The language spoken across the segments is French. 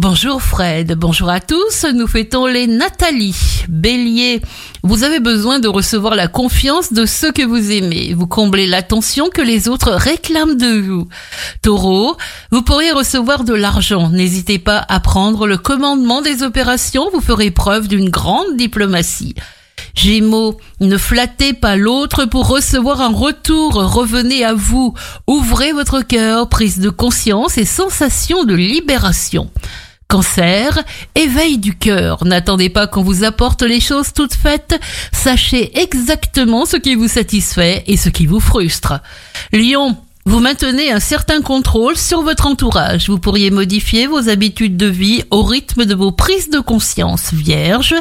Bonjour Fred, bonjour à tous, nous fêtons les Nathalie. Bélier, vous avez besoin de recevoir la confiance de ceux que vous aimez. Vous comblez l'attention que les autres réclament de vous. Taureau, vous pourriez recevoir de l'argent. N'hésitez pas à prendre le commandement des opérations, vous ferez preuve d'une grande diplomatie. Gémeaux, ne flattez pas l'autre pour recevoir un retour, revenez à vous, ouvrez votre cœur, prise de conscience et sensation de libération. Cancer, éveil du cœur. N'attendez pas qu'on vous apporte les choses toutes faites. Sachez exactement ce qui vous satisfait et ce qui vous frustre. Lion, vous maintenez un certain contrôle sur votre entourage. Vous pourriez modifier vos habitudes de vie au rythme de vos prises de conscience. Vierge,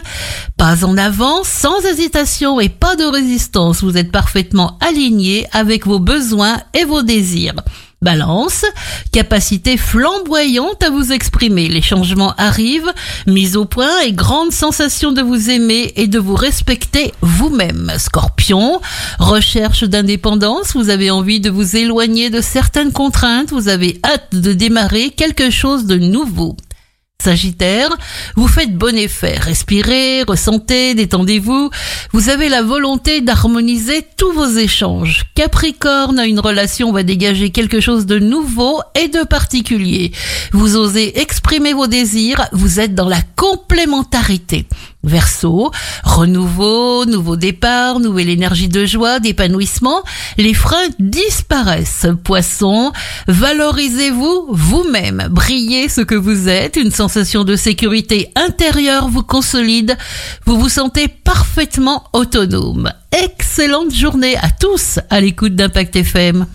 pas en avant, sans hésitation et pas de résistance. Vous êtes parfaitement aligné avec vos besoins et vos désirs. Balance, capacité flamboyante à vous exprimer. Les changements arrivent, mise au point et grande sensation de vous aimer et de vous respecter vous-même. Scorpion, recherche d'indépendance, vous avez envie de vous éloigner de certaines contraintes, vous avez hâte de démarrer quelque chose de nouveau. Sagittaire, vous faites bon effet, respirez, ressentez, détendez-vous. Vous avez la volonté d'harmoniser tous vos échanges. Capricorne, une relation va dégager quelque chose de nouveau et de particulier. Vous osez exprimer vos désirs, vous êtes dans la complémentarité. Verseau, renouveau, nouveau départ, nouvelle énergie de joie, d'épanouissement, les freins disparaissent. Poisson, valorisez-vous vous-même, brillez ce que vous êtes, une de sécurité intérieure vous consolide, vous vous sentez parfaitement autonome. Excellente journée à tous à l'écoute d'Impact FM.